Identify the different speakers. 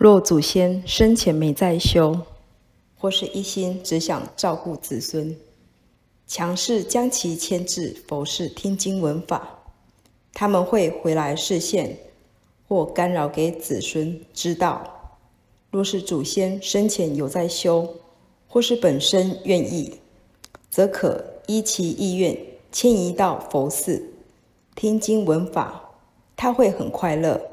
Speaker 1: 若祖先生前没在修，或是一心只想照顾子孙，强势将其牵制佛事听经闻法，他们会回来示现或干扰给子孙知道。若是祖先生前有在修，或是本身愿意，则可依其意愿迁移到佛寺听经闻法，他会很快乐。